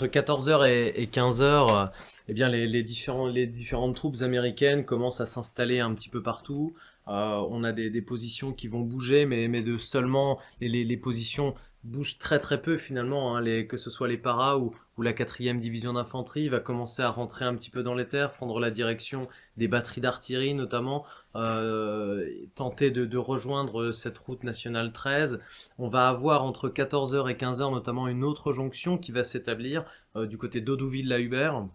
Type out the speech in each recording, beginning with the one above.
Entre 14h et, 15h, eh bien les, différentes troupes américaines commencent à s'installer un petit peu partout. Euh, on a des, positions qui vont bouger, mais, seulement les positions bougent très très peu finalement, hein, que ce soit les paras ou, ou la quatrième division d'infanterie va commencer à rentrer un petit peu dans les terres, prendre la direction des batteries d'artillerie notamment, euh, tenter de, rejoindre cette route nationale 13. On va avoir entre 14h et 15h notamment une autre jonction qui va s'établir euh, du côté d'Audouville-la-Hubert.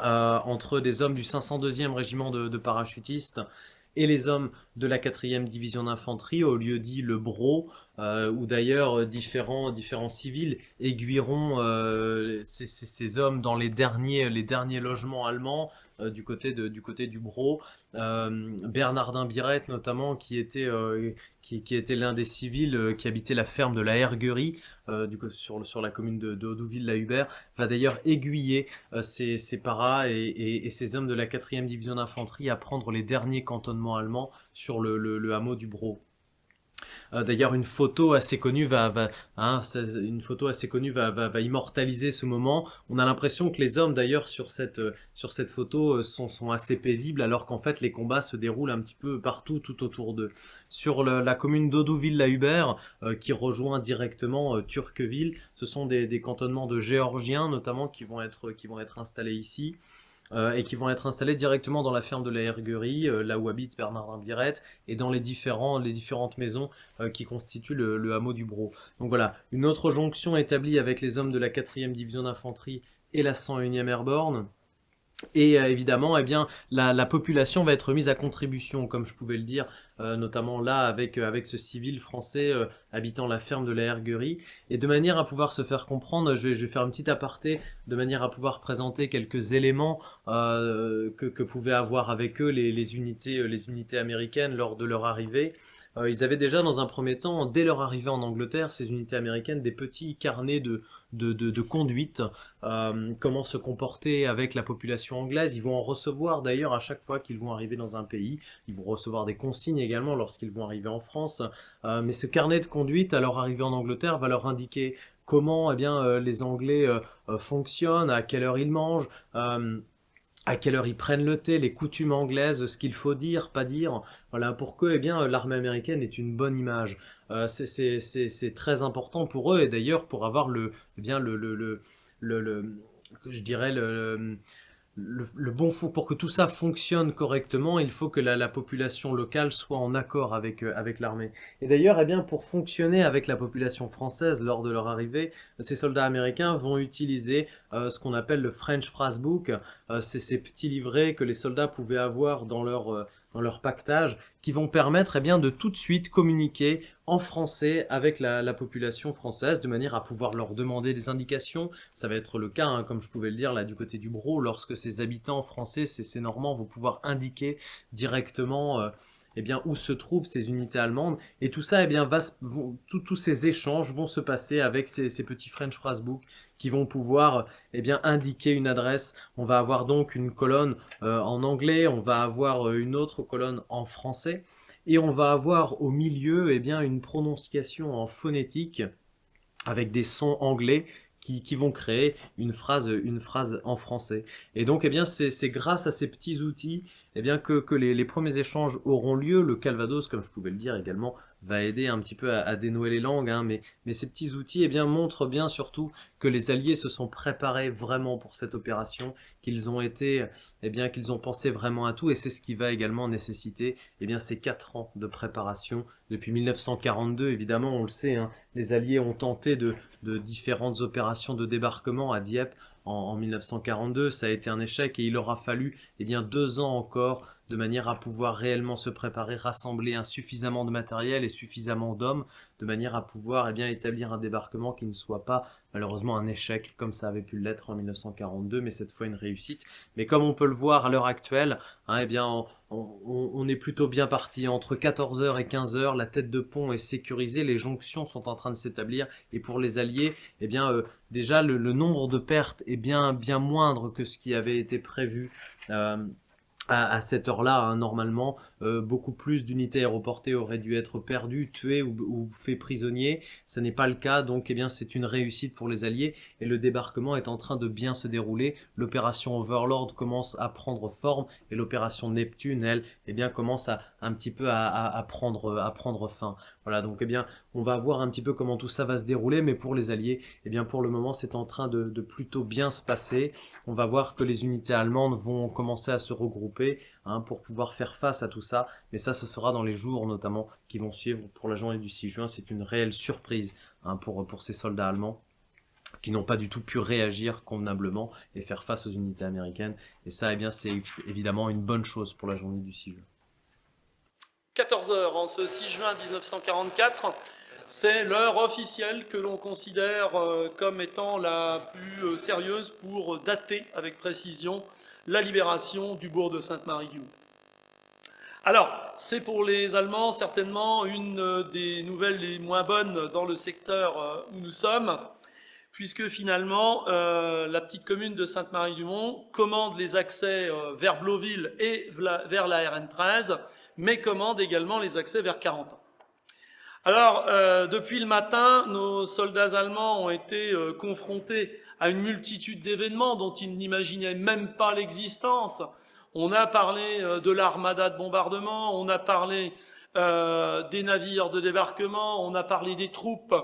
Euh, entre des hommes du 502e régiment de parachutistes et les hommes de la 4e division d'infanterie au lieu dit le Bro, euh, où d'ailleurs différents, différents civils aiguilleront euh, ces, hommes dans les derniers, logements allemands euh, du, côté du côté du Bro. Bernardin Birette notamment, qui était, qui, était l'un des civils qui habitait la ferme de la Herguerie, du, sur, la commune de, de la hubert va d'ailleurs aiguiller ces, ces paras et, ces hommes de la 4e division d'infanterie à prendre les derniers cantonnements allemands sur le, hameau du Bro. Euh, d'ailleurs, une photo assez connue va, hein, une photo assez connue va, va, immortaliser ce moment. On a l'impression que les hommes, d'ailleurs, sur cette, sur cette photo, euh, sont, sont assez paisibles, alors qu'en fait, les combats se déroulent un petit peu partout, tout autour d'eux. Sur la commune d'Audouville-la-Hubert, euh, qui rejoint directement Turqueville, ce sont des, des, cantonnements de Géorgiens, notamment, qui vont être, qui vont être installés ici. Euh, et qui vont être installés directement dans la ferme de la Herguerie, euh, là où habite Bernardin Birette, et dans les, différents, différentes maisons euh, qui constituent le, hameau du Bro. Donc voilà, une autre jonction établie avec les hommes de la 4e division d'infanterie et la 101e Airborne. Et euh, évidemment, eh bien, la, population va être mise à contribution, comme je pouvais le dire, euh, notamment là avec, euh, avec ce civil français habitant la ferme de la Herguerie. Et de manière à pouvoir se faire comprendre, je vais, je vais faire un petit aparté, de manière à pouvoir présenter quelques éléments que, que pouvaient avoir avec eux les, les, unités, les unités américaines lors de leur arrivée. ils avaient déjà dans un premier temps, dès leur arrivée en Angleterre, ces unités américaines, des petits carnets de, de, conduite, euh, comment se comporter avec la population anglaise. Ils vont en recevoir d'ailleurs à chaque fois qu'ils vont arriver dans un pays. Ils vont recevoir des consignes également lorsqu'ils vont arriver en France. Euh, mais ce carnet de conduite, à leur arrivée en Angleterre, va leur indiquer comment eh bien, euh, les Anglais fonctionnent, à quelle heure ils mangent à quelle heure ils prennent le thé, les coutumes anglaises, ce qu'il faut dire, pas dire. Voilà, pour que eh bien, l'armée américaine ait une bonne image. Euh, c'est très important pour eux, et d'ailleurs pour avoir le, eh bien, le, le, le, le je dirais, le, le, bon fou pour que tout ça fonctionne correctement, il faut que la, population locale soit en accord avec, euh, avec l'armée. Et d'ailleurs, eh bien, pour fonctionner avec la population française lors de leur arrivée, ces soldats américains vont utiliser euh, ce qu'on appelle le French Phrase Book. Euh, c'est ces petits livrets que les soldats pouvaient avoir dans leur leur pactage, qui vont permettre eh de tout de suite communiquer en français avec la, population française, de manière à pouvoir leur demander des indications. Ça va être le cas, hein, comme je pouvais le dire là du côté du Bro, lorsque ces habitants français, ces, Normands vont pouvoir indiquer directement euh, eh bien, où se trouvent ces unités allemandes. Et tout ça, eh bien, tous ces échanges vont se passer avec ces, ces petits French Phrasebook qui vont pouvoir eh bien, indiquer une adresse. On va avoir donc une colonne euh, en anglais, on va avoir euh, une autre colonne en français, et on va avoir au milieu eh bien, une prononciation en phonétique avec des sons anglais qui, vont créer une phrase, une phrase en français. Et donc, eh bien, c'est grâce à ces petits outils eh bien, que, les, premiers échanges auront lieu. Le Calvados, comme je pouvais le dire également, va aider un petit peu à, dénouer les langues, hein, mais, ces petits outils eh bien, montrent bien surtout que les Alliés se sont préparés vraiment pour cette opération, qu'ils ont été, eh bien, qu'ils ont pensé vraiment à tout, et c'est ce qui va également nécessiter eh bien, ces quatre ans de préparation. Depuis 1942, évidemment, on le sait, hein, les Alliés ont tenté de différentes opérations de débarquement à Dieppe en, en, 1942, ça a été un échec, et il aura fallu eh bien, deux ans encore de manière à pouvoir réellement se préparer, rassembler un suffisamment de matériel et suffisamment d'hommes, de manière à pouvoir eh bien, établir un débarquement qui ne soit pas malheureusement un échec comme ça avait pu l'être en 1942, mais cette fois une réussite. Mais comme on peut le voir à l'heure actuelle, hein, eh bien, on, est plutôt bien parti. Entre 14h et 15h, la tête de pont est sécurisée, les jonctions sont en train de s'établir, et pour les Alliés, eh bien, euh, déjà le, nombre de pertes est bien, bien moindre que ce qui avait été prévu. Euh, à, cette heure-là, hein, normalement, euh, beaucoup plus d'unités aéroportées auraient dû être perdues, tuées ou, ou fait prisonniers. Ce n'est pas le cas, donc eh bien c'est une réussite pour les Alliés et le débarquement est en train de bien se dérouler. L'opération Overlord commence à prendre forme et l'opération Neptune, elle, eh bien commence à un petit peu à, prendre à prendre fin. Voilà, donc eh bien on va voir un petit peu comment tout ça va se dérouler, mais pour les Alliés, eh bien pour le moment c'est en train de, plutôt bien se passer. On va voir que les unités allemandes vont commencer à se regrouper Hein, pour pouvoir faire face à tout ça. Mais ça, ce sera dans les jours notamment qui vont suivre pour la journée du 6 juin. C'est une réelle surprise hein, pour, ces soldats allemands qui n'ont pas du tout pu réagir convenablement et faire face aux unités américaines. Et ça, eh c'est évidemment une bonne chose pour la journée du 6 juin. 14h en ce 6 juin 1944, c'est l'heure officielle que l'on considère euh, comme étant la plus euh, sérieuse pour dater avec précision la libération du bourg de Sainte-Marie-du-Mont. Alors, c'est pour les Allemands certainement une des nouvelles les moins bonnes dans le secteur euh, où nous sommes, puisque finalement, euh, la petite commune de Sainte-Marie-du-Mont commande les accès euh, vers Bloville et vers la RN13, mais commande également les accès vers 40 ans. Alors, depuis le matin, nos soldats allemands ont été confrontés à une multitude d'événements dont ils n'imaginaient même pas l'existence. On a parlé euh, de l'armada de bombardement, on a parlé euh, des navires de débarquement, on a parlé des troupes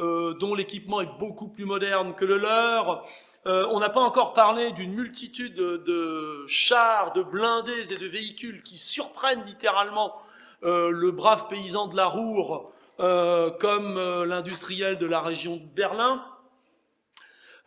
euh, dont l'équipement est beaucoup plus moderne que le leur. on n'a pas encore parlé d'une multitude de, chars, de blindés et de véhicules qui surprennent littéralement le brave paysan de la Roure comme l'industriel de la région de Berlin.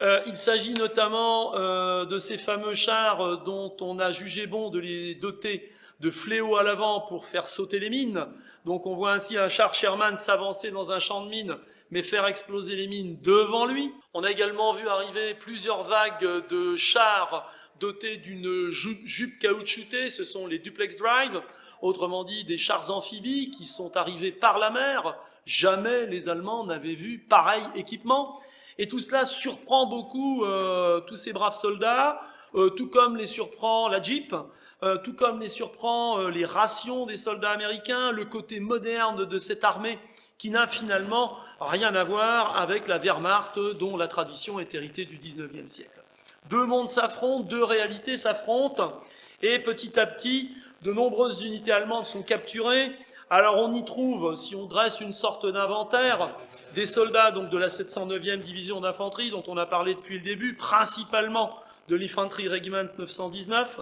Euh, il s'agit notamment euh, de ces fameux chars euh, dont on a jugé bon de les doter de fléaux à l'avant pour faire sauter les mines. Donc on voit ainsi un char Sherman s'avancer dans un champ de mines, mais faire exploser les mines devant lui. On a également vu arriver plusieurs vagues de chars dotés d'une jupe caoutchoutée, ce sont les duplex drive, autrement dit des chars amphibies qui sont arrivés par la mer. Jamais les Allemands n'avaient vu pareil équipement. Et tout cela surprend beaucoup euh, tous ces braves soldats, euh, tout comme les surprend la Jeep, euh, tout comme les surprend les rations des soldats américains, le côté moderne de cette armée qui n'a finalement rien à voir avec la Wehrmacht dont la tradition est héritée du 19e siècle. Deux mondes s'affrontent, deux réalités s'affrontent, et petit à petit, de nombreuses unités allemandes sont capturées. Alors on y trouve, si on dresse une sorte d'inventaire, des soldats donc de la 709e division d'infanterie dont on a parlé depuis le début, principalement de l'Infantry Regiment 919,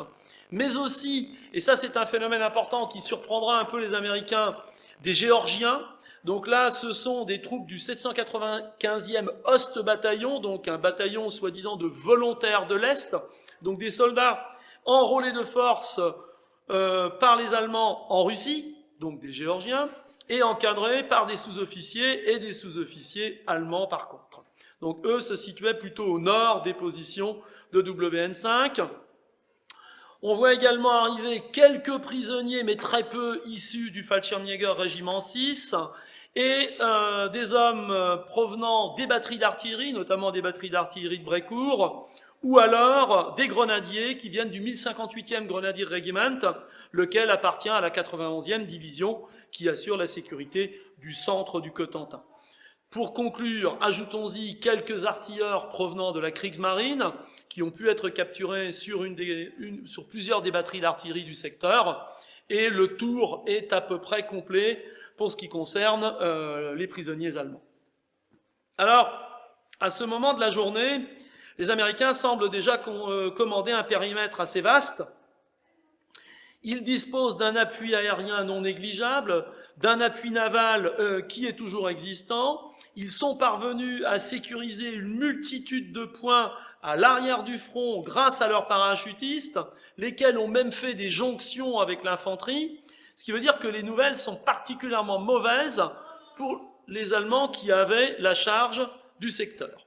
mais aussi, et ça c'est un phénomène important qui surprendra un peu les Américains, des Géorgiens. Donc là, ce sont des troupes du 795e Ost Bataillon, donc un bataillon soi-disant de volontaires de l'Est, donc des soldats enrôlés de force euh, par les Allemands en Russie, donc des Géorgiens, et encadrés par des sous-officiers et des sous-officiers allemands par contre. Donc eux se situaient plutôt au nord des positions de WN5. On voit également arriver quelques prisonniers, mais très peu issus du Fallschirmjäger régiment 6, et euh, des hommes euh, provenant des batteries d'artillerie, notamment des batteries d'artillerie de Brécourt, ou alors des grenadiers qui viennent du 1058e Grenadier Regiment, lequel appartient à la 91e division qui assure la sécurité du centre du Cotentin. Pour conclure, ajoutons-y quelques artilleurs provenant de la Kriegsmarine qui ont pu être capturés sur, plusieurs des batteries d'artillerie du secteur, et le tour est à peu près complet pour ce qui concerne euh, les prisonniers allemands. Alors, à ce moment de la journée, les Américains semblent déjà euh, commander un périmètre assez vaste. Ils disposent d'un appui aérien non négligeable, d'un appui naval euh, qui est toujours existant. Ils sont parvenus à sécuriser une multitude de points à l'arrière du front grâce à leurs parachutistes, lesquels ont même fait des jonctions avec l'infanterie, ce qui veut dire que les nouvelles sont particulièrement mauvaises pour les Allemands qui avaient la charge du secteur.